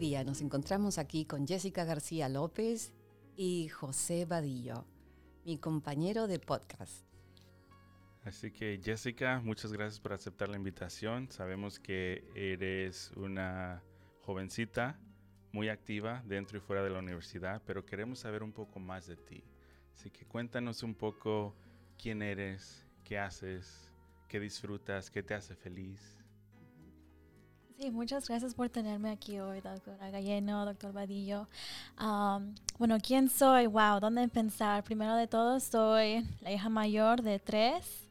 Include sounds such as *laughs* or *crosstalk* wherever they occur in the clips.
Día nos encontramos aquí con Jessica García López y José Vadillo, mi compañero de podcast. Así que Jessica, muchas gracias por aceptar la invitación. Sabemos que eres una jovencita muy activa dentro y fuera de la universidad, pero queremos saber un poco más de ti. Así que cuéntanos un poco quién eres, qué haces, qué disfrutas, qué te hace feliz. Sí, muchas gracias por tenerme aquí hoy, doctora Galleno, doctor Vadillo. bueno, ¿quién soy? Wow, ¿dónde empezar? Primero de todo, soy la hija mayor de tres.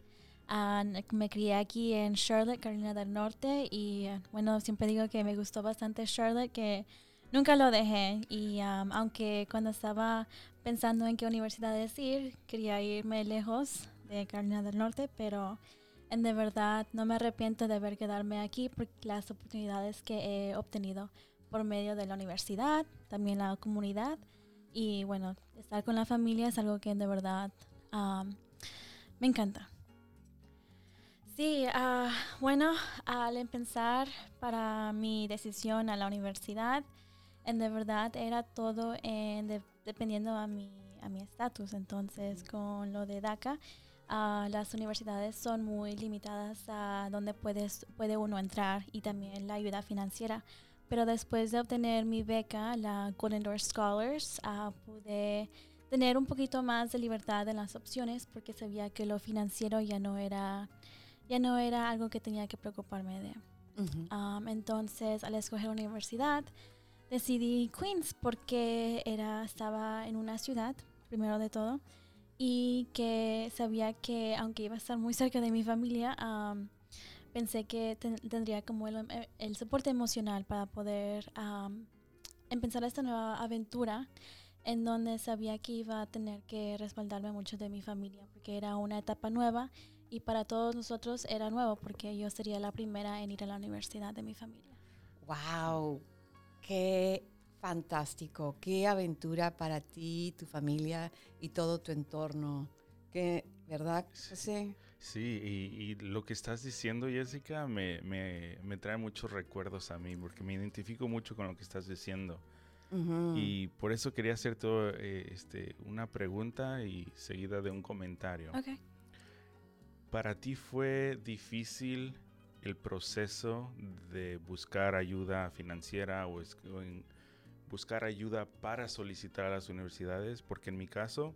me crié aquí en Charlotte, Carolina del Norte, y bueno, siempre digo que me gustó bastante Charlotte, que nunca lo dejé. Y aunque cuando estaba pensando en qué universidad ir, quería irme lejos de Carolina del Norte, pero en de verdad no me arrepiento de haber quedarme aquí por las oportunidades que he obtenido por medio de la universidad, también la comunidad y bueno, estar con la familia es algo que de verdad me encanta. Sí, uh, bueno, al empezar para mi decisión a la universidad, en de verdad era todo en dependiendo a mi a mi estatus. Entonces, con lo de DACA, las universidades son muy limitadas a dónde puedes, puede uno entrar y también la ayuda financiera. Pero después de obtener mi beca, la Golden Door Scholars, uh, pude tener un poquito más de libertad en las opciones porque sabía que lo financiero ya no era, ya no era algo que tenía que preocuparme de. entonces, al escoger universidad, decidí Queens porque era, estaba en una ciudad, primero de todo, y que sabía que aunque iba a estar muy cerca de mi familia, pensé que tendría como el, soporte emocional para poder empezar esta nueva aventura en donde sabía que iba a tener que respaldarme mucho de mi familia, porque era una etapa nueva y para todos nosotros era nuevo, porque yo sería la primera en ir a la universidad de mi familia. ¡Wow! ¡Qué fantástico, qué aventura para ti, tu familia y todo tu entorno. Que, ¿Verdad, José? Sí, y, lo que estás diciendo, Jessica, me, me, trae muchos recuerdos a mí, porque me identifico mucho con lo que estás diciendo. Y por eso quería hacerte eh, este, una pregunta y seguida de un comentario. Okay. ¿Para ti fue difícil el proceso de buscar ayuda financiera o, en, buscar ayuda para solicitar a las universidades, porque en mi caso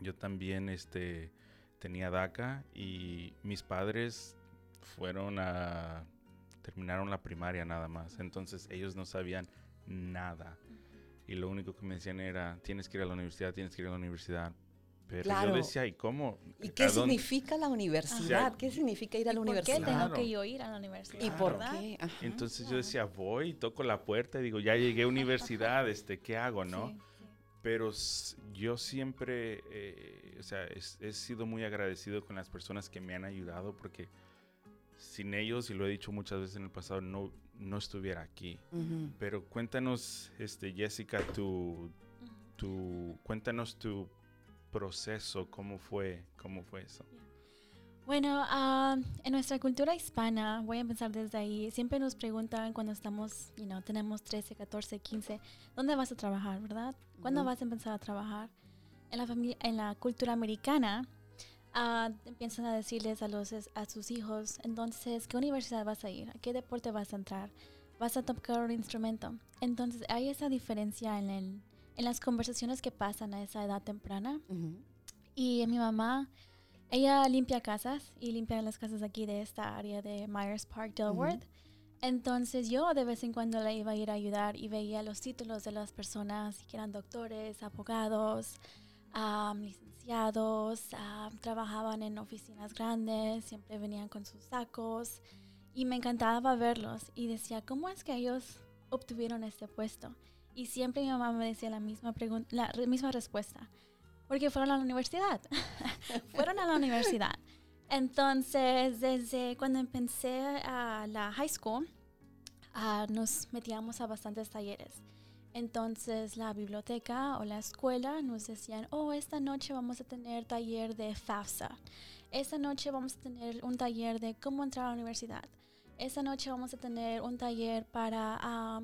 yo también este, tenía DACA y mis padres fueron a terminaron la primaria nada más, entonces ellos no sabían nada. Y lo único que me decían era, tienes que ir a la universidad, tienes que ir a la universidad. Pero yo decía, ¿y cómo? ¿Y qué significa la universidad? ¿Qué significa ir a la universidad? ¿Por qué tengo que yo ir a la universidad? ¿Y por qué? Entonces yo decía, voy, toco la puerta y digo, ya llegué a universidad, *laughs* este, ¿qué hago, no? Pero yo siempre, eh, o sea, he sido muy agradecido con las personas que me han ayudado porque sin ellos, y lo he dicho muchas veces en el pasado, no, no estuviera aquí. Pero cuéntanos, este, Jessica, tu, tu, cuéntanos tu proceso? ¿Cómo fue, cómo fue eso? Bueno, ah, en nuestra cultura hispana, voy a empezar desde ahí, siempre nos preguntan cuando estamos, you know, tenemos 13, 14, 15, ¿dónde vas a trabajar, verdad? ¿Cuándo vas a empezar a trabajar? En la, familia, en la cultura americana, uh, empiezan a decirles a, los, a sus hijos, entonces, ¿qué universidad vas a ir? ¿A qué deporte vas a entrar? ¿Vas a tocar un instrumento? Entonces, hay esa diferencia en el, en las conversaciones que pasan a esa edad temprana. Y mi mamá, ella limpia casas y limpia las casas aquí de esta área de Myers Park, Delaware. Entonces yo de vez en cuando la iba a ir a ayudar y veía los títulos de las personas que eran doctores, abogados, licenciados, trabajaban en oficinas grandes, siempre venían con sus sacos y me encantaba verlos y decía, ¿cómo es que ellos obtuvieron este puesto? Y siempre mi mamá me decía la misma, la misma respuesta. Porque fueron a la universidad. *laughs* fueron a la universidad. Entonces, desde cuando empecé a la high school, uh, nos metíamos a bastantes talleres. Entonces, la biblioteca o la escuela nos decían, oh, esta noche vamos a tener taller de FAFSA. Esta noche vamos a tener un taller de cómo entrar a la universidad. Esta noche vamos a tener un taller para...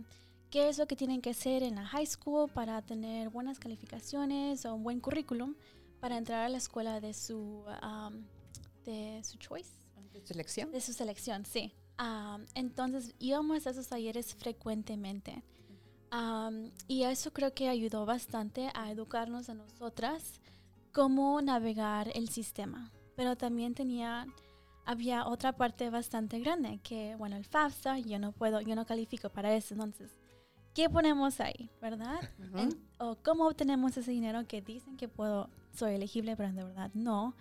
qué es lo que tienen que hacer en la high school para tener buenas calificaciones o un buen currículum para entrar a la escuela de su, um, de su choice. ¿De selección? De su selección, sí. Um, entonces íbamos a esos talleres frecuentemente. Um, y eso creo que ayudó bastante a educarnos a nosotras cómo navegar el sistema. Pero también tenía, había otra parte bastante grande, que bueno, el FAFSA, yo no puedo, yo no califico para eso, entonces, ¿qué ponemos ahí, verdad? En- o cómo obtenemos ese dinero que dicen que puedo, soy elegible, pero de verdad no.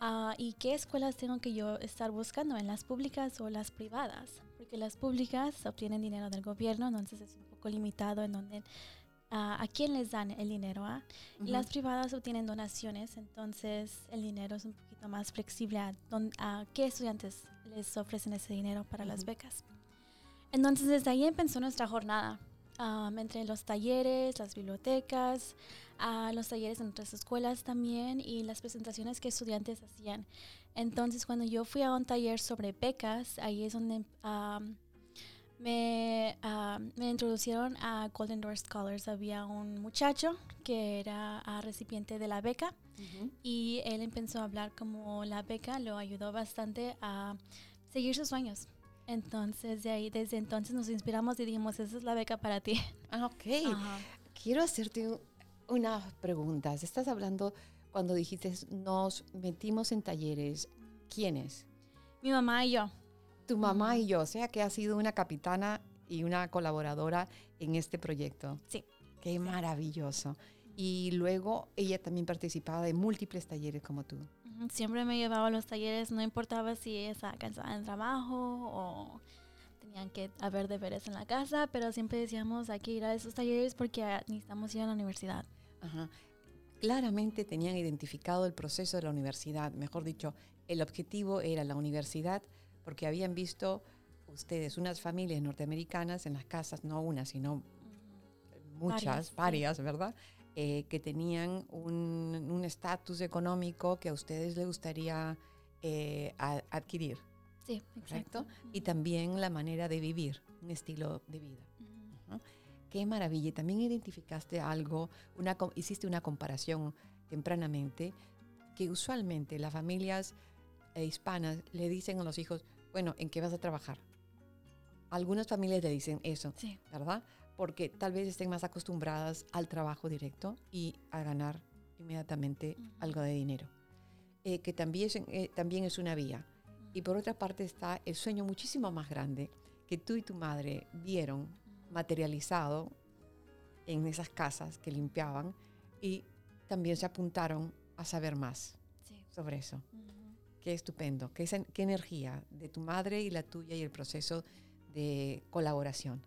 Ah, ¿Y qué escuelas tengo que yo estar buscando? ¿En las públicas o las privadas? Porque las públicas obtienen dinero del gobierno, entonces es un poco limitado en donde ah, a quién les dan el dinero. ah? Y las privadas obtienen donaciones, entonces el dinero es un poquito más flexible a, don- a qué estudiantes les ofrecen ese dinero para las Ujú. becas. Entonces desde ahí empezó nuestra jornada, am, entre los talleres, las bibliotecas, a los talleres en otras escuelas también y las presentaciones que estudiantes hacían. Entonces cuando yo fui a un taller sobre becas, ahí es donde am, me, am, me introducieron a Golden Door Scholars. Había un muchacho que era ah, recipiente de la beca y él empezó a hablar como la beca lo ayudó bastante a seguir sus sueños. Entonces, de ahí, desde entonces nos inspiramos y dijimos, esa es la beca para ti. *laughs* Ah, ok. Ajá. Quiero hacerte un- unas preguntas. Estás hablando cuando dijiste nos metimos en talleres. ¿Quiénes? Mi mamá y yo. Tu mamá y yo, o sea que has sido una capitana y una colaboradora en este proyecto. Sí. Qué maravilloso. Y luego ella también participaba de múltiples talleres como tú. Siempre me llevaba a los talleres, no importaba si estaba cansada en trabajo o tenían que haber deberes en la casa, pero siempre decíamos hay que ir a esos talleres porque necesitamos ir a la universidad. Ajá. Claramente tenían identificado el proceso de la universidad, mejor dicho, el objetivo era la universidad porque habían visto ustedes unas familias norteamericanas en las casas, no una, sino muchas, Varias, varias, ¿verdad? Eh, que tenían un estatus económico que a ustedes les gustaría eh, a- adquirir, Sí, ¿correcto? exacto. Y también la manera de vivir, un estilo de vida. Ujú. Qué maravilla. Y también identificaste algo, una, hiciste una comparación tempranamente, que usualmente las familias eh, hispanas le dicen a los hijos, bueno, ¿en qué vas a trabajar? Algunas familias le dicen eso, Sí. ¿verdad? Porque tal vez estén más acostumbradas al trabajo directo y a ganar inmediatamente algo de dinero, eh, que también es, eh, también es una vía. Y por otra parte está el sueño muchísimo más grande que tú y tu madre vieron materializado en esas casas que limpiaban y también se apuntaron a saber más Sí. sobre eso. Qué estupendo, qué energía de tu madre y la tuya y el proceso de colaboración.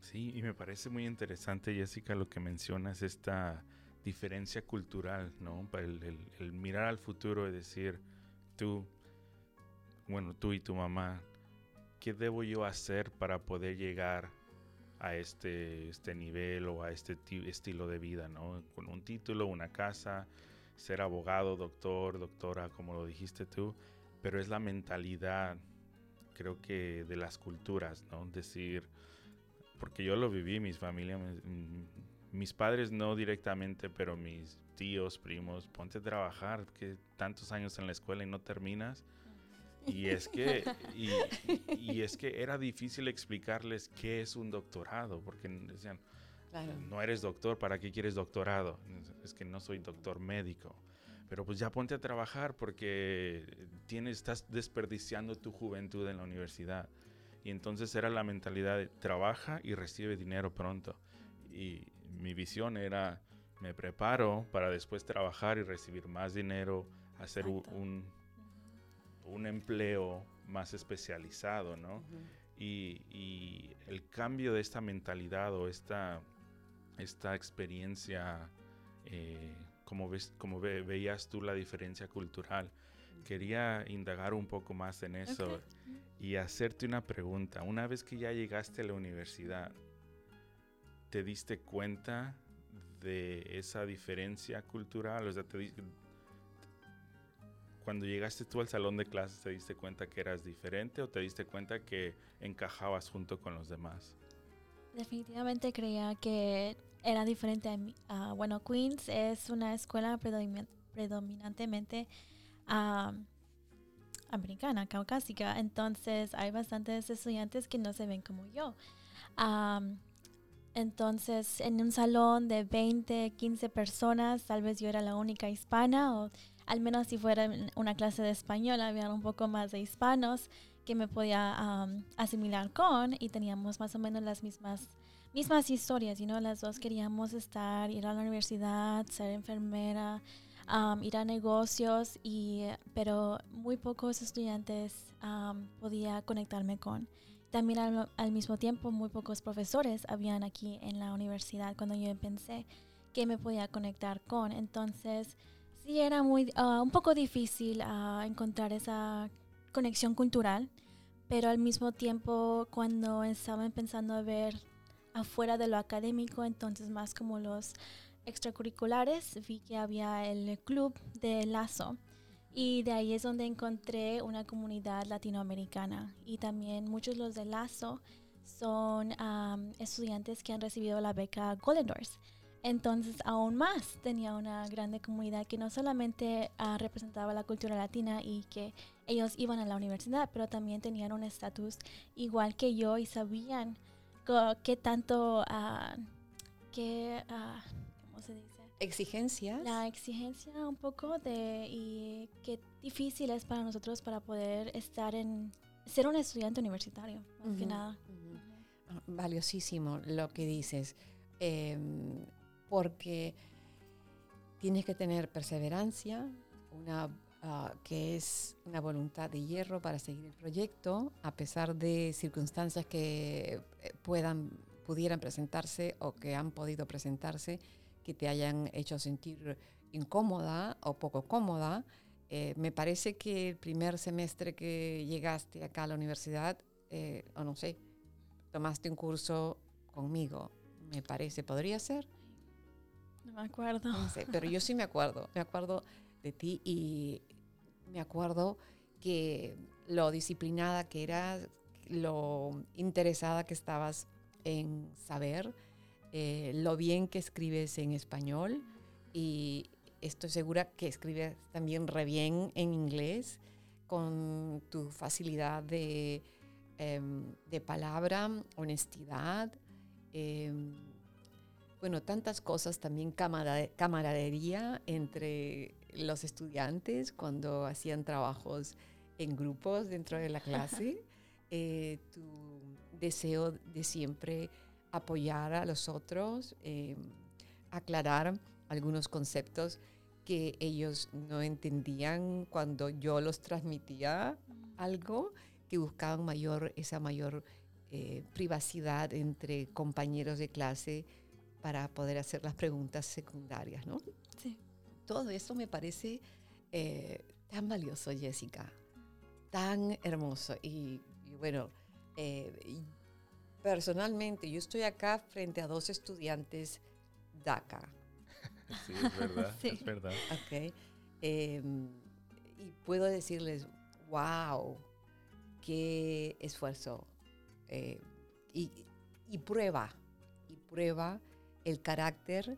Sí. Y me parece muy interesante, Jessica, lo que mencionas, esta diferencia cultural, ¿no? El, el- mirar al futuro y decir, tú, bueno, tú y tu mamá, ¿qué debo yo hacer para poder llegar a este, este nivel o a este ti- estilo de vida, ¿no? Con un título, una casa, ser abogado, doctor, doctora, como lo dijiste tú, pero es la mentalidad, creo que de las culturas, ¿no? Decir, porque yo lo viví, mis familias, mis, padres no directamente, pero mis tíos, primos, ponte a trabajar, que tantos años en la escuela y no terminas. Y es que, y, y es que era difícil explicarles qué es un doctorado, porque decían, Claro. no eres doctor, ¿para qué quieres doctorado? Es que no soy doctor médico. Pero pues ya ponte a trabajar porque tienes, estás desperdiciando tu juventud en la universidad. Y entonces era la mentalidad de trabaja y recibe dinero pronto. Y mi visión era, me preparo para después trabajar y recibir más dinero, hacer un, un empleo más especializado, ¿no? Y, y el cambio de esta mentalidad o esta, esta experiencia, eh, como, ves, como ve- veías tú la diferencia cultural, quería indagar un poco más en eso Ok. Y hacerte una pregunta. Una vez que ya llegaste a la universidad, ¿te diste cuenta de esa diferencia cultural? O sea, te cuando llegaste tú al salón de clases, ¿te diste cuenta que eras diferente o te diste cuenta que encajabas junto con los demás? Definitivamente creía que era diferente a mí. Bueno, Queens es una escuela predominantemente americana, caucásica, entonces hay bastantes estudiantes que no se ven como yo. entonces, en un salón de 20, 15 personas, tal vez yo era la única hispana, o al menos si fuera una clase de español, había un poco más de hispanos que me podía asimilar con y teníamos más o menos las mismas mismas historias, you know, las dos queríamos estar, ir a la universidad, ser enfermera, ir a negocios, y, pero muy pocos estudiantes podía conectarme con. También al, mismo tiempo muy pocos profesores habían aquí en la universidad cuando yo pensé que me podía conectar con. Entonces sí era muy, ah, un poco difícil ah, encontrar esa conexión cultural, pero al mismo tiempo cuando estaba empezando a ver afuera de lo académico, entonces más como los extracurriculares, vi que había el club de Lazo y de ahí es donde encontré una comunidad latinoamericana y también muchos los de Lazo son estudiantes que han recibido la beca Golden Doors. Entonces, aún más tenía una grande comunidad que no solamente ah, representaba la cultura latina y que ellos iban a la universidad, pero también tenían un estatus igual que yo y sabían qué tanto, uh, qué, ¿cómo se dice? Exigencias. La exigencia un poco de y qué difícil es para nosotros para poder estar en, ser un estudiante universitario, más que nada. Valiosísimo lo que dices, em, porque tienes que tener perseverancia, una Ah, que es una voluntad de hierro para seguir el proyecto, a pesar de circunstancias que eh, puedan, pudieran presentarse o que han podido presentarse, que te hayan hecho sentir incómoda o poco cómoda. Eh, me parece que el primer semestre que llegaste acá a la universidad, eh, o no sé, tomaste un curso conmigo, me parece, ¿podría ser? No me acuerdo. No sé, pero yo sí me acuerdo, me acuerdo de ti y me acuerdo que lo disciplinada que eras, lo interesada que estabas en saber, eh, lo bien que escribes en español y estoy segura que escribes también re bien en inglés con tu facilidad de, em, de palabra, honestidad. Em, bueno, tantas cosas, también camaradería entre los estudiantes cuando hacían trabajos en grupos dentro de la clase, *laughs* eh, tu deseo de siempre apoyar a los otros, eh, aclarar algunos conceptos que ellos no entendían cuando yo los transmitía algo, que buscaban mayor, esa mayor eh, privacidad entre compañeros de clase para poder hacer las preguntas secundarias, ¿no? Sí todo eso me parece eh, tan valioso, Jessica, tan hermoso. Y, bueno, eh, personalmente yo estoy acá frente a dos estudiantes DACA. Sí, es verdad, *laughs* es verdad. Okay. Em, y puedo decirles, wow, qué esfuerzo. Eh, y, y prueba, y prueba el carácter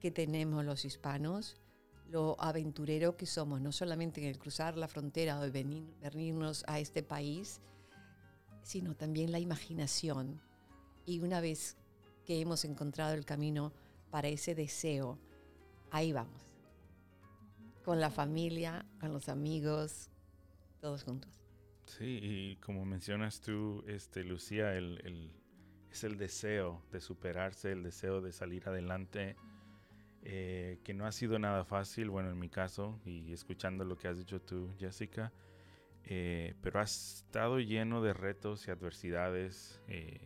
que tenemos los hispanos lo aventurero que somos, no solamente en el cruzar la frontera o venir, venirnos a este país, sino también la imaginación. Y una vez que hemos encontrado el camino para ese deseo, ahí vamos. Con la familia, con los amigos, todos juntos. Sí, y como mencionas tú, este, Lucía, el, es el deseo de superarse, el deseo de salir adelante eh, que no ha sido nada fácil, bueno, en mi caso, y escuchando lo que has dicho tú, Jessica, eh, pero ha estado lleno de retos y adversidades eh,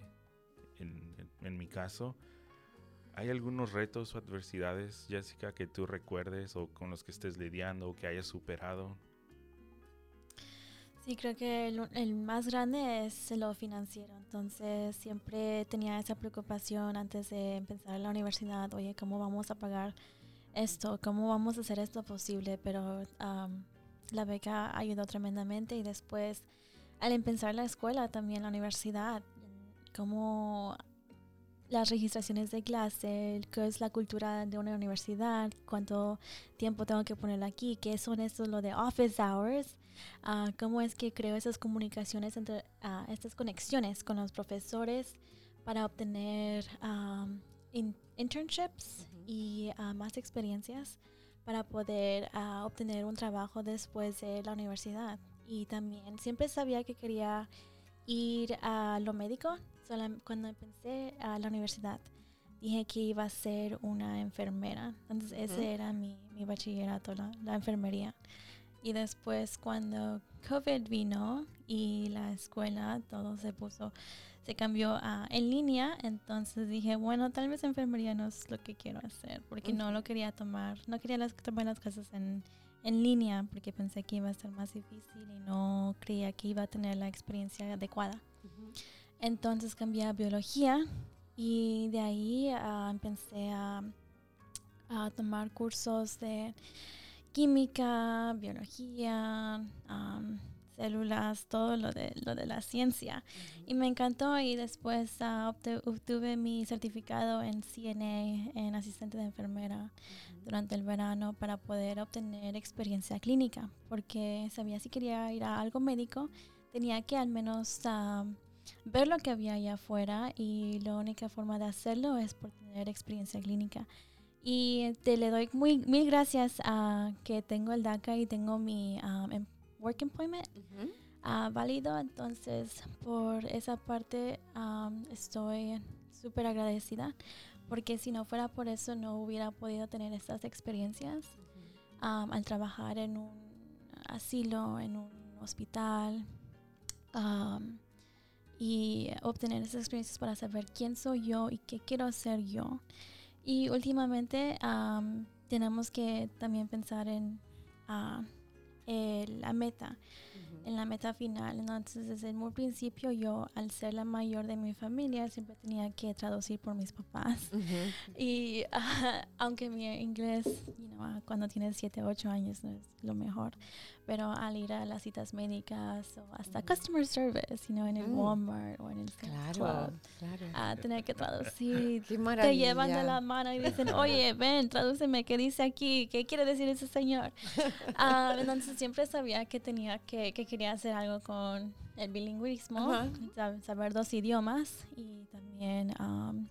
en, en, mi caso. ¿Hay algunos retos o adversidades, Jessica, que tú recuerdes o con los que estés lidiando o que hayas superado? Sí, creo que el, más grande es lo financiero. Entonces siempre tenía esa preocupación antes de empezar la universidad. Oye, ¿cómo vamos a pagar esto? ¿Cómo vamos a hacer esto posible? Pero la beca ayudó tremendamente y después al empezar la escuela también la universidad, cómo las registraciones de clase, qué es la cultura de una universidad, cuánto tiempo tengo que poner aquí, qué son estos lo de office hours, ah, cómo es que creo esas comunicaciones entre ah, estas conexiones con los profesores para obtener um, internships y ah, más experiencias para poder obtener un trabajo después de la universidad. Y también siempre sabía que quería ir a lo médico. cuando empecé a la universidad, dije que iba a ser una enfermera. Entonces, ese era mi, mi bachillerato, la, la, enfermería. Y después, cuando COVID vino y la escuela, todo se puso, se cambió a en línea. Entonces dije, bueno, tal vez enfermería no es lo que quiero hacer, porque no lo quería tomar, no quería las, tomar las cosas en en línea porque pensé que iba a ser más difícil y no creía que iba a tener la experiencia adecuada. Entonces cambié a biología y de ahí uh, empecé a, a, tomar cursos de química, biología, células, todo lo de, lo de la ciencia. Y me encantó y después uh, obtuve mi certificado en CNA, en asistente de enfermera, durante el verano para poder obtener experiencia clínica, porque sabía si quería ir a algo médico, tenía que al menos ver lo que había allá afuera y la única forma de hacerlo es por tener experiencia clínica. Y te le doy muy, mil gracias a que tengo el DACA y tengo mi um, work employment uh, válido. Entonces, por esa parte um, estoy súper agradecida porque si no fuera por eso no hubiera podido tener estas experiencias um, al trabajar en un asilo, en un hospital um, y obtener esas experiencias para saber quién soy yo y qué quiero hacer yo. Y últimamente tenemos que también pensar en uh, la meta en la meta final. Entonces, desde el muy principio, yo, al ser la mayor de mi familia, siempre tenía que traducir por mis papás. Y *laughs* aunque mi inglés, cuando tienes 7, 8 años, no es lo mejor, pero al ir a las citas médicas o hasta customer service, you know, en el mm. Walmart o en el claro, claro. a tener que traducir, *laughs* te llevan de la mano y dicen, oye, *laughs* ven, tradúceme, ¿qué dice aquí? ¿Qué quiere decir ese señor? Ah, entonces siempre sabía que tenía que, que quería hacer algo con el bilingüismo, saber dos idiomas y también um,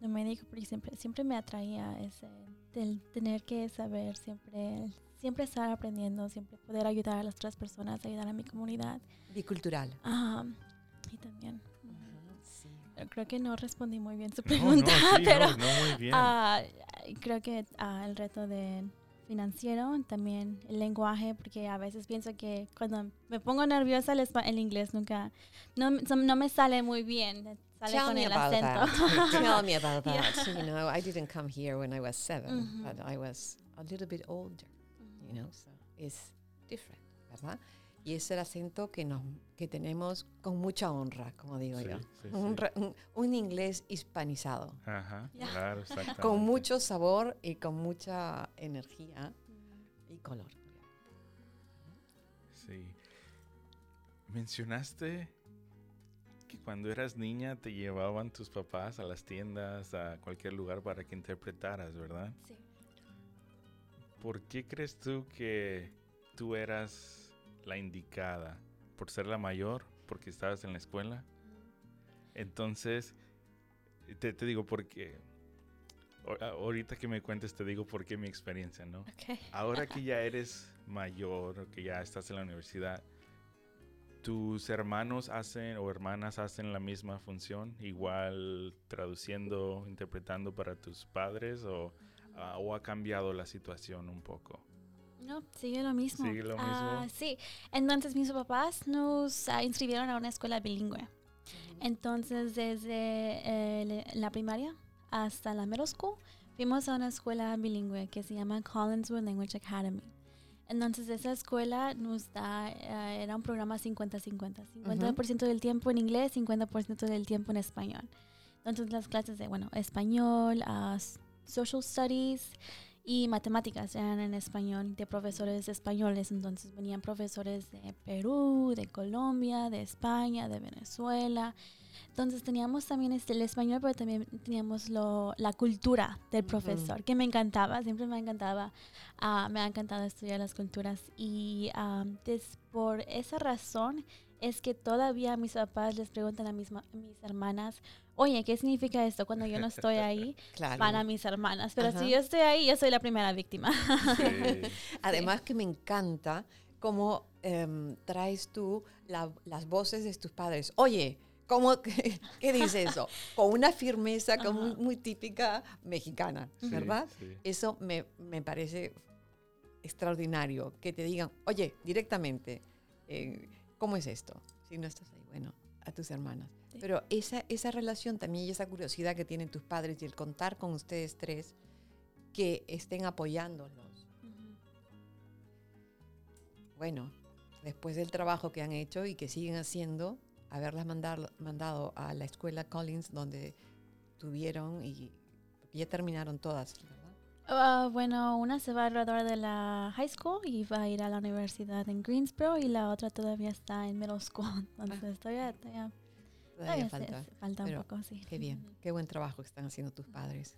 no me dijo, porque siempre, siempre me atraía ese, del tener que saber siempre siempre estar aprendiendo, siempre poder ayudar a las otras personas, ayudar a mi comunidad. Bicultural. y también. Creo que no respondí muy bien su pregunta, *laughs* pero ah, creo que uh, el reto de financiero, también el lenguaje, porque a veces pienso que cuando me pongo nerviosa el, el inglés nunca, no, no, me sale muy bien. Sale Tell con me el about acento. that. *laughs* Tell me about that. *laughs* You know, I didn't come here when I was seven, but I was a little bit older you know, so it's different, ¿verdad? Y es el acento que, nos, que tenemos con mucha honra, como digo yo. un, un, inglés hispanizado. Ajá, *laughs* claro, exactamente. Con mucho sabor y con mucha energía y color. Sí. Mencionaste que cuando eras niña te llevaban tus papás a las tiendas, a cualquier lugar para que interpretaras, ¿verdad? Sí. ¿Por qué crees tú que tú eras la indicada? ¿Por ser la mayor? ¿Porque estabas en la escuela? Entonces, te, digo porque... Ahorita que me cuentes te digo por qué mi experiencia, ¿no? Ahora *laughs* que ya eres mayor, que ya estás en la universidad, ¿tus hermanos hacen o hermanas hacen la misma función? Igual traduciendo, interpretando para tus padres o o ha cambiado la situación un poco? No, sigue lo mismo. Sigue lo mismo. Ah, sí, entonces mis papás nos ah, inscribieron a una escuela bilingüe. Entonces, desde eh, la primaria hasta la middle school, fuimos a una escuela bilingüe que se llama Collinswood Language Academy. Entonces, esa escuela nos da, eh, era un programa 50-50. 50%, del tiempo en inglés, 50% del tiempo en español. Entonces, las clases de, bueno, español, uh, social studies y matemáticas eran en español, de profesores españoles. Entonces venían profesores de Perú, de Colombia, de España, de Venezuela. Entonces teníamos también este, el español, pero también teníamos lo, la cultura del profesor, que me encantaba, siempre me encantaba, ah, me ha encantado estudiar las culturas. Y ah, por esa razón es que todavía mis papás les preguntan a mis, mis hermanas, oye, ¿qué significa esto cuando yo no estoy ahí *laughs* para mis hermanas? Pero si yo estoy ahí, yo soy la primera víctima. *laughs* Además que me encanta cómo em, traes tú las voces de tus padres. Oye, ¿Cómo, *laughs* qué, dice eso? Con una firmeza como muy, típica mexicana, ¿verdad? Eso me, me, parece extraordinario, que te digan, oye, directamente, eh, ¿cómo es esto? Si no estás ahí, bueno, a tus hermanas. Pero esa, esa relación también y esa curiosidad que tienen tus padres y el contar con ustedes tres, que estén apoyándolos. Bueno, después del trabajo que han hecho y que siguen haciendo, haberlas mandado, mandado a la escuela Collins donde tuvieron y ya terminaron todas, ah, bueno, una se va a graduar de la high school y va a ir a la universidad en Greensboro y la otra todavía está en middle school. *laughs* Entonces todavía, todavía, falta. falta un poco, sí. Qué bien, qué buen trabajo que están haciendo tus padres.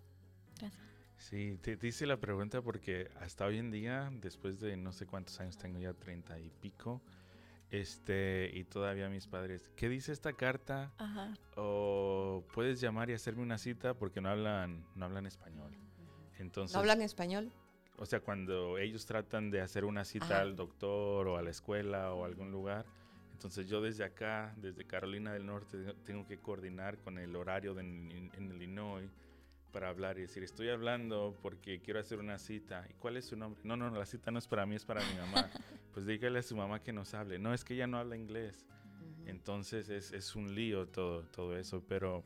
Gracias. Sí, te, te hice la pregunta porque hasta hoy en día, después de no sé cuántos años tengo ya, treinta y pico, este, y todavía mis padres, ¿qué dice esta carta? Ajá. O puedes llamar y hacerme una cita porque no hablan, no hablan español. Entonces, ¿No hablan español? O sea, cuando ellos tratan de hacer una cita al doctor o a la escuela o a algún lugar, entonces yo desde acá, desde Carolina del Norte, tengo que coordinar con el horario de, en, en Illinois para hablar y decir, estoy hablando porque quiero hacer una cita. ¿Y cuál es su nombre? No, no, la cita no es para mí, es para mi mamá. *laughs* pues dígale a su mamá que nos hable. No, es que ella no habla inglés. Entonces es, es, un lío todo, todo eso, pero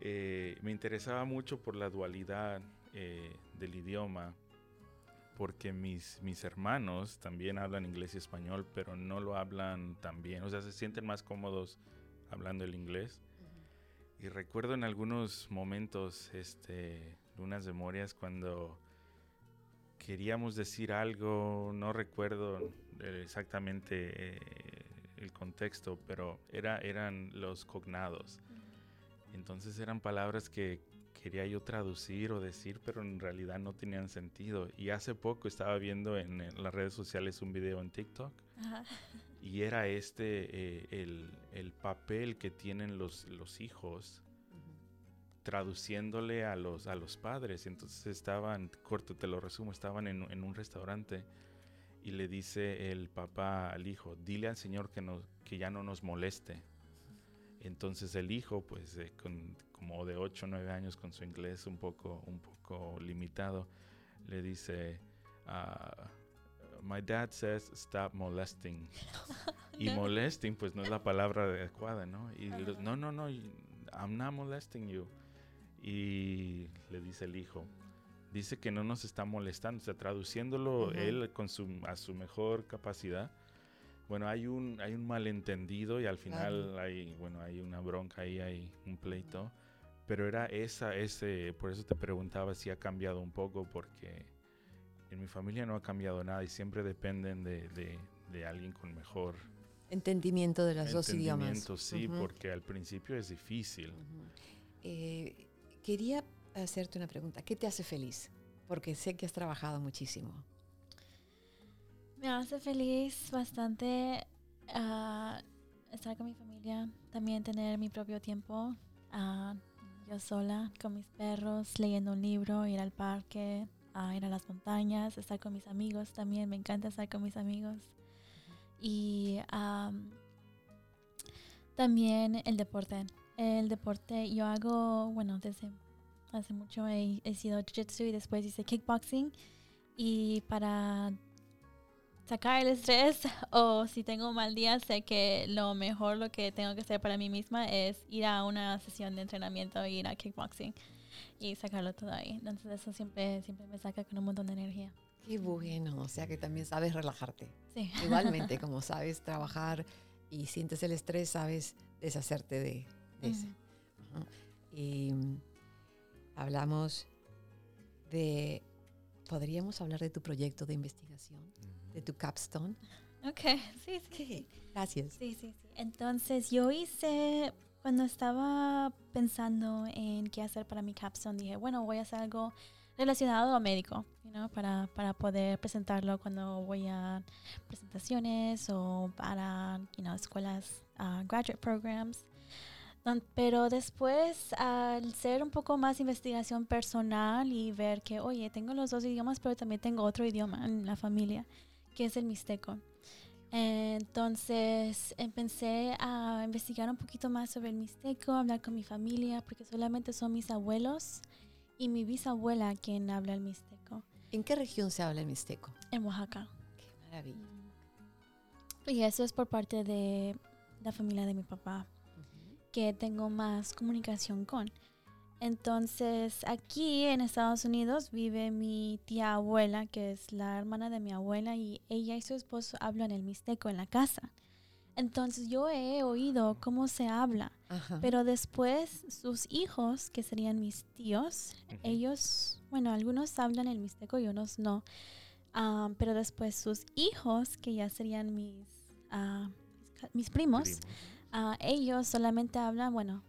eh, me interesaba mucho por la dualidad eh, del idioma, porque mis, mis hermanos también hablan inglés y español, pero no lo hablan tan bien, o sea, se sienten más cómodos hablando el inglés. Y recuerdo en algunos momentos, este, unas memorias cuando queríamos decir algo, no recuerdo exactamente eh, el contexto, pero era, eran los cognados. Entonces eran palabras que quería yo traducir o decir, pero en realidad no tenían sentido. Y hace poco estaba viendo en, las redes sociales un video en TikTok y era este eh, el, el, papel que tienen los, los hijos traduciéndole a los, a los padres. Entonces estaban, corto te lo resumo, estaban en, en, un restaurante y le dice el papá al hijo, dile al Señor que, que ya no nos moleste. Entonces el hijo, pues con, como de 8 o 9 años con su inglés un poco, un poco limitado, le dice, uh, my dad says stop molesting. *laughs* y molesting pues no es la palabra adecuada, ¿no? Y no, no, no, I'm not molesting you. Y le dice el hijo, dice que no nos está molestando, está traduciéndolo él con su, a su mejor capacidad. Bueno, hay un, hay un malentendido y al final hay, bueno, hay una bronca ahí, hay un pleito. Pero era esa, ese, por eso te preguntaba si ha cambiado un poco, porque en mi familia no ha cambiado nada y siempre dependen de, de, alguien con mejor entendimiento de los dos idiomas. Sí, porque al principio es difícil. Eh, quería hacerte una pregunta. ¿Qué te hace feliz? Porque sé que has trabajado muchísimo. Me hace feliz bastante ah, estar con mi familia, también tener mi propio tiempo, uh, yo sola, con mis perros, leyendo un libro, ir al parque, a ir a las montañas, estar con mis amigos también, me encanta estar con mis amigos. Y también el deporte. El deporte yo hago, bueno, desde hace mucho he, sido jiu-jitsu y después hice kickboxing. Y para sacar el estrés o si tengo un mal día, sé que lo mejor, lo que tengo que hacer para mí misma es ir a una sesión de entrenamiento, ir a kickboxing y sacarlo todo ahí. Entonces eso siempre, siempre me saca con un montón de energía. Qué bueno, o sea que también sabes relajarte. Sí. *laughs* Igualmente, como sabes trabajar y sientes el estrés, sabes deshacerte de, ese. Y hablamos de podríamos hablar de tu proyecto de investigación, de tu capstone. Ok, sí, sí. sí. Gracias. Sí, sí, sí. Entonces yo hice, cuando estaba pensando en qué hacer para mi capstone, dije, bueno, voy a hacer algo relacionado a médico, you know, para, para poder presentarlo cuando voy a presentaciones o para you know, escuelas, uh, graduate programs. Pero después, al ser un poco más investigación personal y ver que, oye, tengo los dos idiomas, pero también tengo otro idioma en la familia, que es el mixteco. Entonces empecé a investigar un poquito más sobre el mixteco, hablar con mi familia, porque solamente son mis abuelos y mi bisabuela quien habla el mixteco ¿En qué región se habla el mixteco? en Oaxaca. Qué maravilla. Y eso es por parte de la familia de mi papá, que tengo más comunicación con. Entonces, aquí en Estados Unidos vive mi tía abuela, que es la hermana de mi abuela, y ella y su esposo hablan el mixteco en la casa. Entonces, yo he oído cómo se habla, Ajá. pero después sus hijos, que serían mis tíos, ellos, bueno, algunos hablan el mixteco y otros no. Ah, pero después sus hijos, que ya serían mis, ah, mis primos, Primos. ah, ellos solamente hablan, bueno,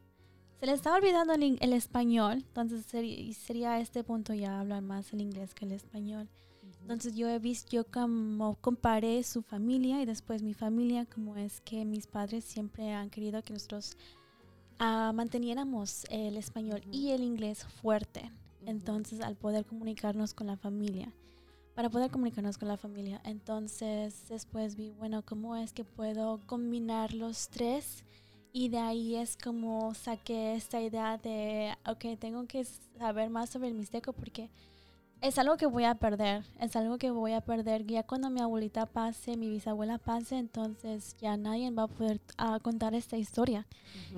se les está olvidando el, el español, entonces sería, y sería a este punto ya hablan más el inglés que el español. Entonces yo he visto, yo como comparé su familia y después mi familia, como es que mis padres siempre han querido que nosotros ah, manteniéramos el español Ujú. y el inglés fuerte. Ujú. Entonces, al poder comunicarnos con la familia, para poder comunicarnos con la familia, entonces después vi, bueno, ¿cómo es que puedo combinar los tres? Y de ahí es como saqué esta idea de, ok, tengo que saber más sobre el mixteco porque es algo que voy a perder, es algo que voy a perder ya cuando mi abuelita pase, mi bisabuela pase, entonces ya nadie va a poder ah, contar esta historia.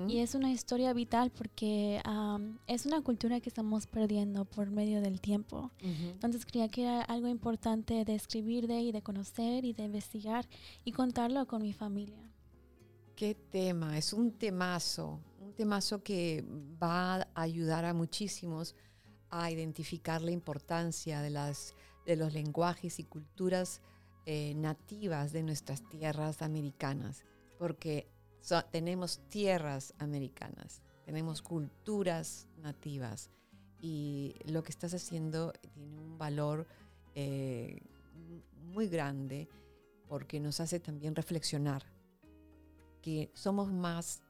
Y es una historia vital porque am, es una cultura que estamos perdiendo por medio del tiempo. Entonces creía que era algo importante de escribir de y de conocer y de investigar y contarlo con mi familia. Qué tema, es un temazo, un temazo que va a ayudar a muchísimos a identificar la importancia de, las, de los lenguajes y culturas eh, nativas de nuestras tierras americanas, porque tenemos tierras americanas, tenemos culturas nativas y lo que estás haciendo tiene un valor eh, muy grande porque nos hace también reflexionar somos más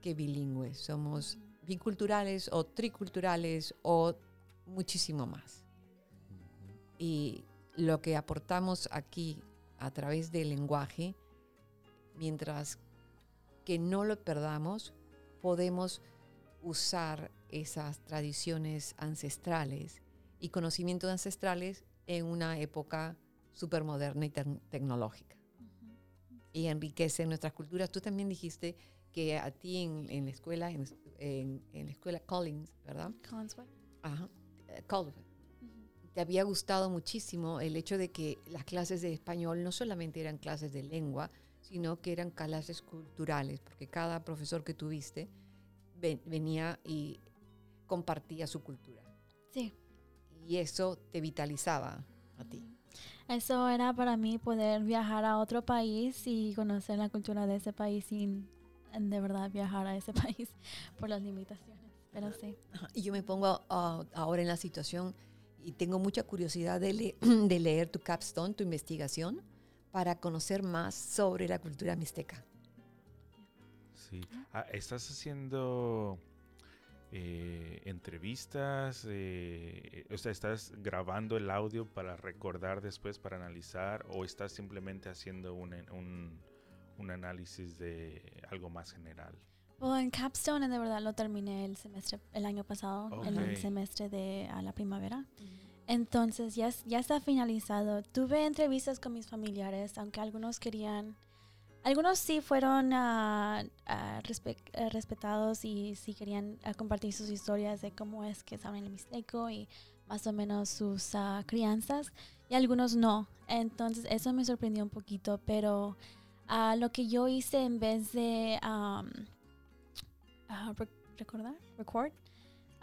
que bilingües, somos biculturales o triculturales o muchísimo más. Y lo que aportamos aquí a través del lenguaje, mientras que no lo perdamos, podemos usar esas tradiciones ancestrales y conocimientos ancestrales en una época supermoderna y tec- tecnológica y enriquece nuestras culturas. Tú también dijiste que a ti en, en la escuela, en, en- en la escuela Collins, ¿verdad? Collinswood. Ajá. eh, Colvin, te había gustado muchísimo el hecho de que las clases de español no solamente eran clases de lengua, sino que eran clases culturales, porque cada profesor que tuviste ven- venía y compartía su cultura. Sí. Y eso te vitalizaba a ti. Eso era para mí poder viajar a otro país y conocer la cultura de ese país sin de verdad viajar a ese *laughs* país por las limitaciones. Pero sí. Y yo me pongo ah, ahora en la situación y tengo mucha curiosidad de, le- *clears throat* de leer tu capstone, tu investigación, para conocer más sobre la cultura mixteca. Sí. Ah, ¿Estás haciendo eh, entrevistas? eh, o sea, ¿estás grabando el audio para recordar después, para analizar? ¿O estás simplemente haciendo un, un, un análisis de algo más general? Bueno, en Capstone de verdad lo terminé el semestre, el año pasado, en el semestre de a la primavera. Entonces ya, ya está finalizado. Tuve entrevistas con mis familiares, aunque algunos querían, algunos sí fueron respe- eh, respetados y sí querían compartir sus historias de cómo es que saben el mixteco y más o menos sus ah, crianzas y algunos no. Entonces eso me sorprendió un poquito, pero ah, lo que yo hice en vez de rec- recordar, record,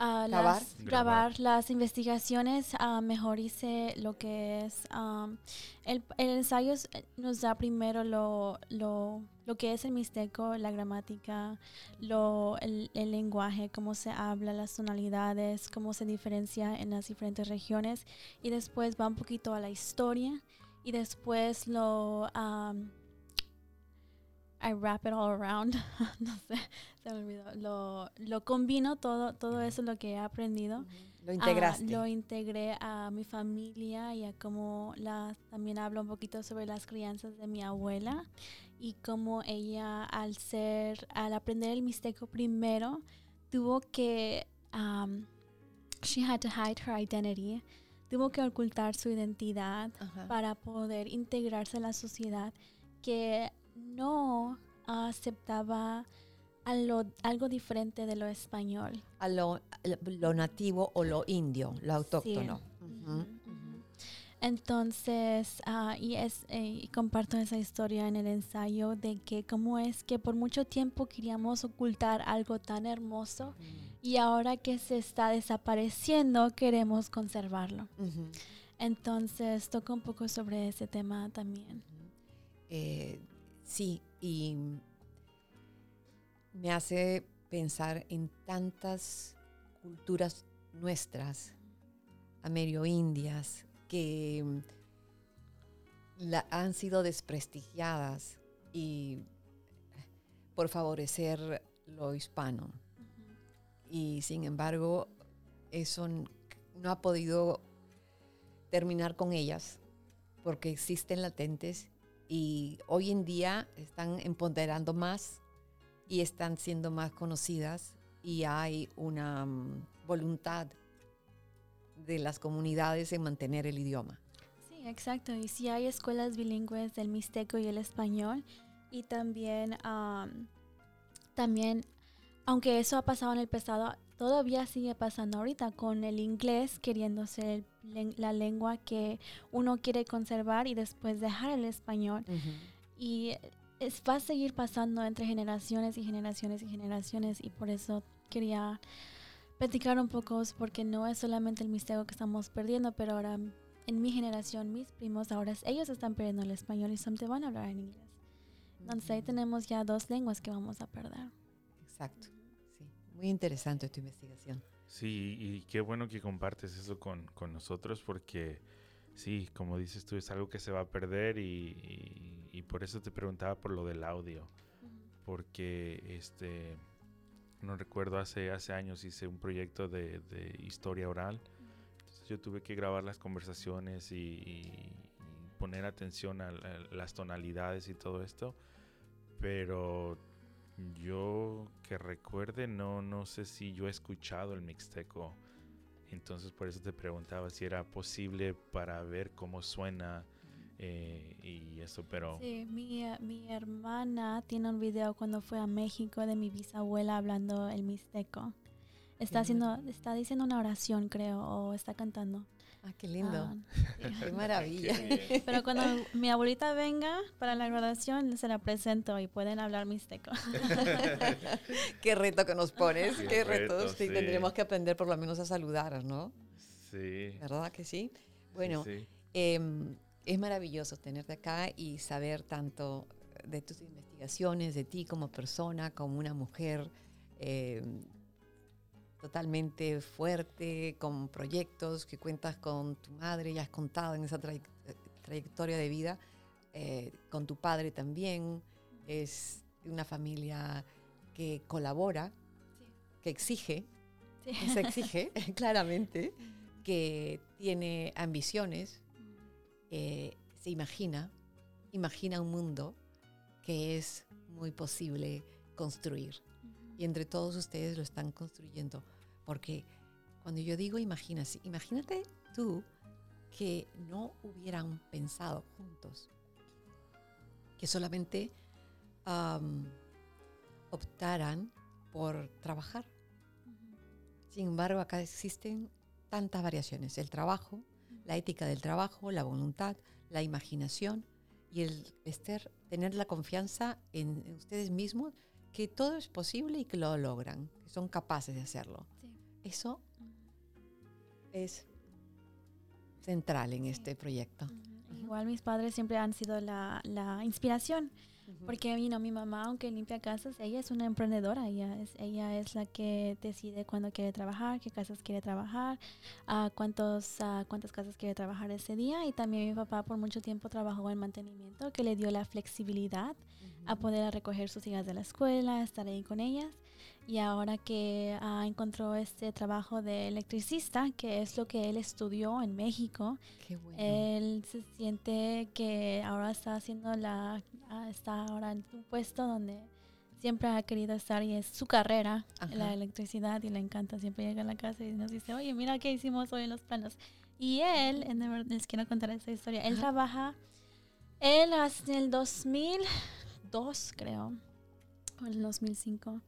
Ah, ¿Grabar? las- grabar las investigaciones, ah, mejor hice lo que es am, el, el ensayo eh, nos da primero lo, lo, lo que es el mixteco, la gramática, lo, el, el lenguaje, cómo se habla, las tonalidades, cómo se diferencia en las diferentes regiones y después va un poquito a la historia y después lo am, I wrap it all around, *laughs* no sé, se me olvidó, lo, lo combino todo, todo eso lo que he aprendido. Lo Ah, integraste. lo integré a mi familia y a cómo la, también hablo un poquito sobre las crianzas de mi abuela y cómo ella al ser, al aprender el mixteco primero, tuvo que, um, she had to hide her identity, tuvo que ocultar su identidad para poder integrarse a la sociedad que no aceptaba a lo- algo diferente de lo español. A lo, lo nativo o lo indio, lo autóctono. Sí. Entonces, ah, y, es, eh, y comparto esa historia en el ensayo de que cómo es que por mucho tiempo queríamos ocultar algo tan hermoso y ahora que se está desapareciendo queremos conservarlo. Entonces, toco un poco sobre ese tema también. Eh, sí, y me hace pensar en tantas culturas nuestras, amerindias, que mm, la- han sido desprestigiadas y por favorecer lo hispano. Y sin embargo, eso no ha podido terminar con ellas porque existen latentes y hoy en día están empoderando más y están siendo más conocidas y hay una mm, voluntad de las comunidades en mantener el idioma. Sí, exacto. Y sí hay escuelas bilingües del mixteco y el español. Y también, am, también, aunque eso ha pasado en el pasado, todavía sigue pasando ahorita con el inglés queriendo ser el la lengua que uno quiere conservar y después dejar el español. Y es, va a seguir pasando entre generaciones y generaciones y generaciones. Y por eso quería platicar un poco, porque no es solamente el mixteco que estamos perdiendo, pero ahora en mi generación, mis primos, ahora ellos están perdiendo el español y solamente van a hablar en inglés. Entonces ahí tenemos ya dos lenguas que vamos a perder. Exacto. Sí. Muy interesante tu investigación. Sí, y qué bueno que compartes eso con, con nosotros porque sí, como dices tú, es algo que se va a perder y, y- y por eso te preguntaba por lo del audio, porque este, no recuerdo, hace, hace años hice un proyecto de, de historia oral, entonces yo tuve que grabar las conversaciones y, poner atención a, la- las tonalidades y todo esto, pero yo que recuerde, no, no sé si yo he escuchado el mixteco. Entonces por eso te preguntaba si era posible para ver cómo suena eh, y eso, pero Sí, mi, mi hermana tiene un video cuando fue a México de mi bisabuela hablando el mixteco. Está haciendo, está diciendo una oración, creo, o está cantando. Ah, qué lindo. Ah. *laughs* Qué maravilla. *laughs* Pero cuando mi abuelita venga para la graduación, se la presento y pueden hablar mixteco. *laughs* qué reto que nos pones. Qué Qué, retos. reto, Sí, sí. Tendremos que aprender por lo menos a saludar, ¿no? sí. ¿Verdad que sí? Bueno, sí. Em, es maravilloso tenerte acá y saber tanto de tus investigaciones, de ti como persona, como una mujer em, totalmente fuerte, con proyectos, que cuentas con tu madre, ya has contado en esa eh, trayectoria de vida, eh, con tu padre también, es una familia que colabora, que exige, Sí. que se exige *laughs* *laughs* claramente, que tiene ambiciones, eh, se imagina, imagina un mundo que es muy posible construir. Y entre todos ustedes lo están construyendo. Porque cuando yo digo imagínate, imagínate tú que no hubieran pensado juntos, que solamente am, optaran por trabajar. Sin embargo, acá existen tantas variaciones. El trabajo, la ética del trabajo, la voluntad, la imaginación y el tener la confianza en, en ustedes mismos que todo es posible y que lo logran, que son capaces de hacerlo. Eso es central en este proyecto. Igual mis padres siempre han sido la, la inspiración. Porque mi mamá, aunque limpia casas, ella es una emprendedora. Ella es, ella es la que decide cuándo quiere trabajar, qué casas quiere trabajar, a cuántos, a cuántas casas quiere trabajar ese día. Y también mi papá por mucho tiempo trabajó en mantenimiento, que le dio la flexibilidad a poder recoger sus hijas de la escuela, estar ahí con ellas y ahora que ah, encontró este trabajo de electricista, que es lo que él estudió en México, él se siente que ahora está haciendo la, ah, está ahora en un puesto donde siempre ha querido estar y es su carrera, la electricidad, y le encanta. Siempre llega a la casa y nos dice, oye, mira qué hicimos hoy en los planos. Y él, les quiero contar esta historia, él trabaja, él en el 2002, creo, o el 2005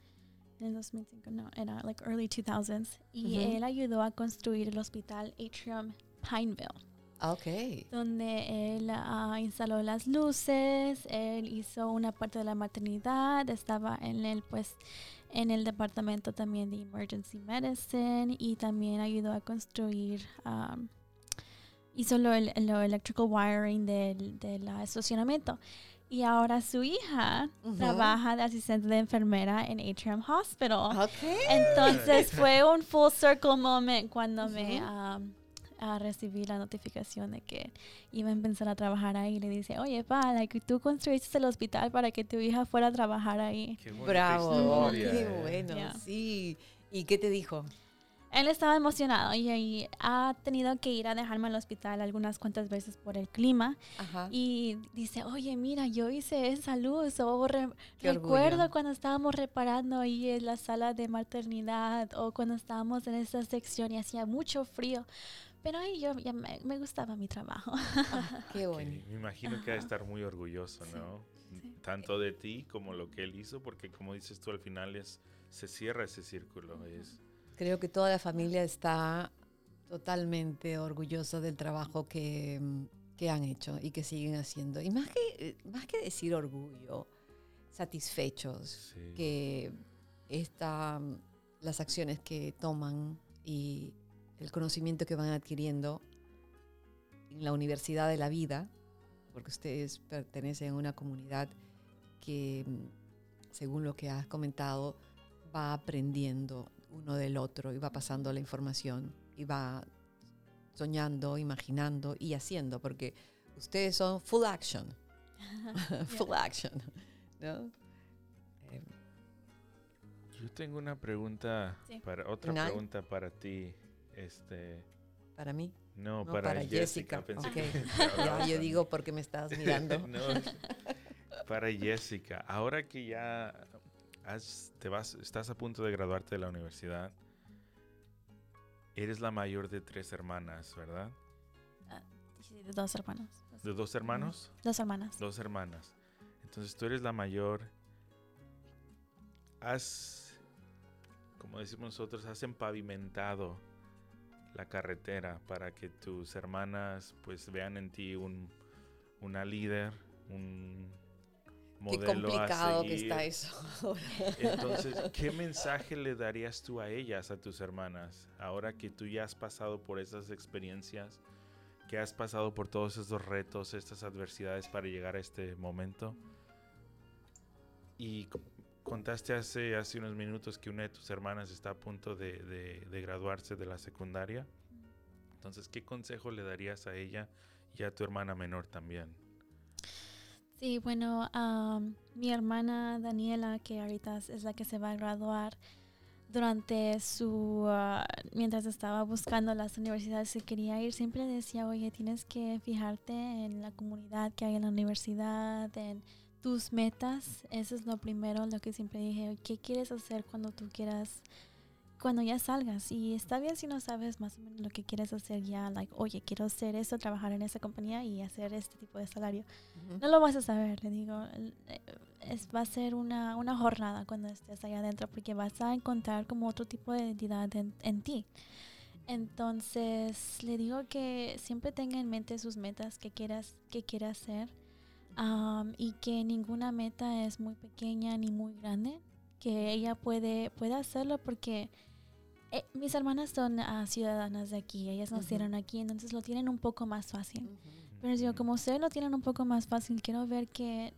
en 2005, no, era like early 2000s. Y él ayudó a construir el hospital Atrium Pineville. Ah, ok. Donde él ah, instaló las luces, él hizo una parte de la maternidad, estaba en el, pues, en el departamento también de Emergency Medicine y también ayudó a construir, um, hizo lo, lo electrical wiring del, del estacionamiento. Y ahora su hija trabaja de asistente de enfermera en Atrium Hospital. Entonces fue un full circle moment cuando me um, recibí la notificación de que iba a empezar a trabajar ahí. Le dice, oye, pa, que tú construiste el hospital para que tu hija fuera a trabajar ahí. Bravo, qué bueno, sí. ¿Y qué te dijo? Él estaba emocionado y, ha tenido que ir a dejarme al hospital algunas cuantas veces por el clima. Y dice, oye, mira, yo hice esa luz. O recuerdo cuando estábamos reparando ahí en la sala de maternidad o cuando estábamos en esa sección y hacía mucho frío. Pero ahí yo ya me, gustaba mi trabajo. Ah, *laughs* qué bueno. me imagino que ha de estar muy orgulloso, ¿no? Tanto de ti como lo que él hizo, porque como dices tú, al final es, se cierra ese círculo. Es, Creo que toda la familia está totalmente orgullosa del trabajo que, han hecho y que siguen haciendo. Y más que, más que decir orgullo, satisfechos que esta, las acciones que toman y el conocimiento que van adquiriendo en la Universidad de la Vida, porque ustedes pertenecen a una comunidad que, según lo que has comentado, va aprendiendo uno del otro y va pasando la información y va soñando, imaginando y haciendo, porque ustedes son full action. *laughs* full action. ¿no? Em. Yo tengo una pregunta, para, otra pregunta para ti. Este, ¿Para mí? No, para, Jessica. *laughs* yo digo porque me estás *laughs* mirando. para Jessica, ahora que ya te vas, estás a punto de graduarte de la universidad. Eres la mayor de tres hermanas, ¿verdad? De dos hermanos. ¿De dos hermanos? Dos hermanas. Dos hermanas. Entonces tú eres la mayor. Has, como decimos nosotros, has empavimentado la carretera para que tus hermanas pues vean en ti un, una líder, un Qué complicado que está eso. *laughs* Entonces, ¿qué mensaje le darías tú a ellas, a tus hermanas, ahora que tú ya has pasado por esas experiencias, que has pasado por todos esos retos, estas adversidades para llegar a este momento? Y contaste hace, hace unos minutos que una de tus hermanas está a punto de, de graduarse de la secundaria. Entonces, ¿qué consejo le darías a ella y a tu hermana menor también? Sí, bueno, mi hermana Daniela, que ahorita es la que se va a graduar, durante su, ah, mientras estaba buscando las universidades que quería ir, siempre decía, oye, tienes que fijarte en la comunidad que hay en la universidad, en tus metas. Eso es lo primero, lo que siempre dije, ¿qué quieres hacer cuando tú quieras cuando ya salgas. Y está bien si no sabes más o menos lo que quieres hacer ya, like, oye, quiero hacer esto, trabajar en esa compañía y hacer este tipo de salario. No lo vas a saber, le digo. Eh, es, va a ser una, una, jornada cuando estés allá adentro porque vas a encontrar como otro tipo de identidad en, ti. Entonces, le digo que siempre tenga en mente sus metas que quieras, que quiera hacer um, y que ninguna meta es muy pequeña ni muy grande, que ella puede, puede hacerlo porque Eh, mis hermanas son ah, ciudadanas de aquí, ellas nacieron aquí, entonces lo tienen un poco más fácil. Pero yo, como ustedes lo tienen un poco más fácil, quiero ver que,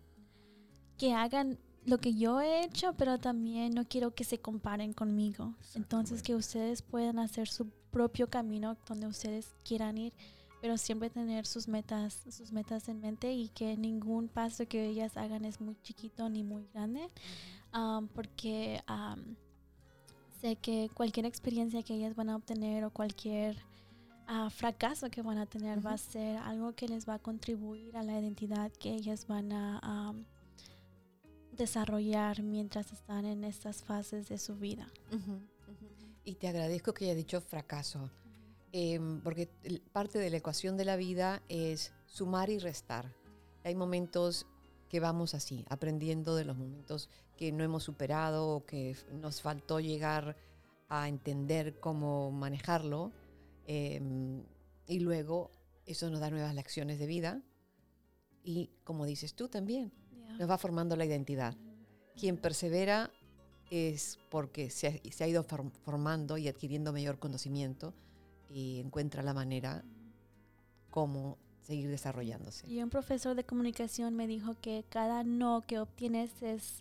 que hagan lo que yo he hecho, pero también no quiero que se comparen conmigo. Entonces, que ustedes puedan hacer su propio camino donde ustedes quieran ir, pero siempre tener sus metas, sus metas en mente y que ningún paso que ellas hagan es muy chiquito ni muy grande, um, porque um, sé que cualquier experiencia que ellas van a obtener o cualquier uh, fracaso que van a tener va a ser algo que les va a contribuir a la identidad que ellas van a um, desarrollar mientras están en estas fases de su vida. Y te agradezco que haya dicho fracaso, em, porque parte de la ecuación de la vida es sumar y restar. Hay momentos que vamos así, aprendiendo de los momentos que no hemos superado o que nos faltó llegar a entender cómo manejarlo. Em, y luego eso nos da nuevas lecciones de vida. Y como dices tú también, nos va formando la identidad. Quien persevera es porque se ha, ido formando y adquiriendo mayor conocimiento y encuentra la manera como seguir desarrollándose. Y un profesor de comunicación me dijo que cada no que obtienes es,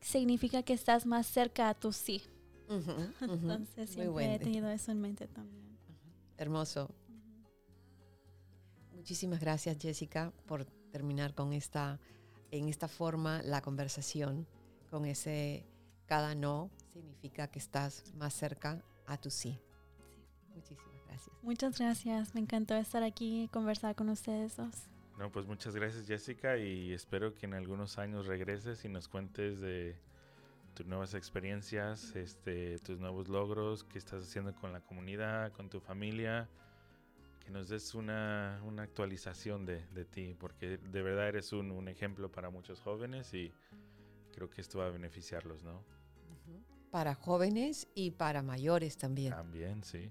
significa que estás más cerca a tu sí. *laughs* Entonces siempre he tenido eso en mente también. Hermoso. Muchísimas gracias Jessica por terminar con esta, en esta forma la conversación, con ese cada no significa que estás más cerca a tu sí. Muchísimas gracias. Muchas gracias, me encantó estar aquí y conversar con ustedes dos. No, pues muchas gracias Jessica y espero que en algunos años regreses y nos cuentes de tus nuevas experiencias, este, tus nuevos logros, qué estás haciendo con la comunidad, con tu familia nos des una, una actualización de, de, ti, porque de verdad eres un, un, ejemplo para muchos jóvenes y creo que esto va a beneficiarlos, ¿no? Para jóvenes y para mayores también. También, sí.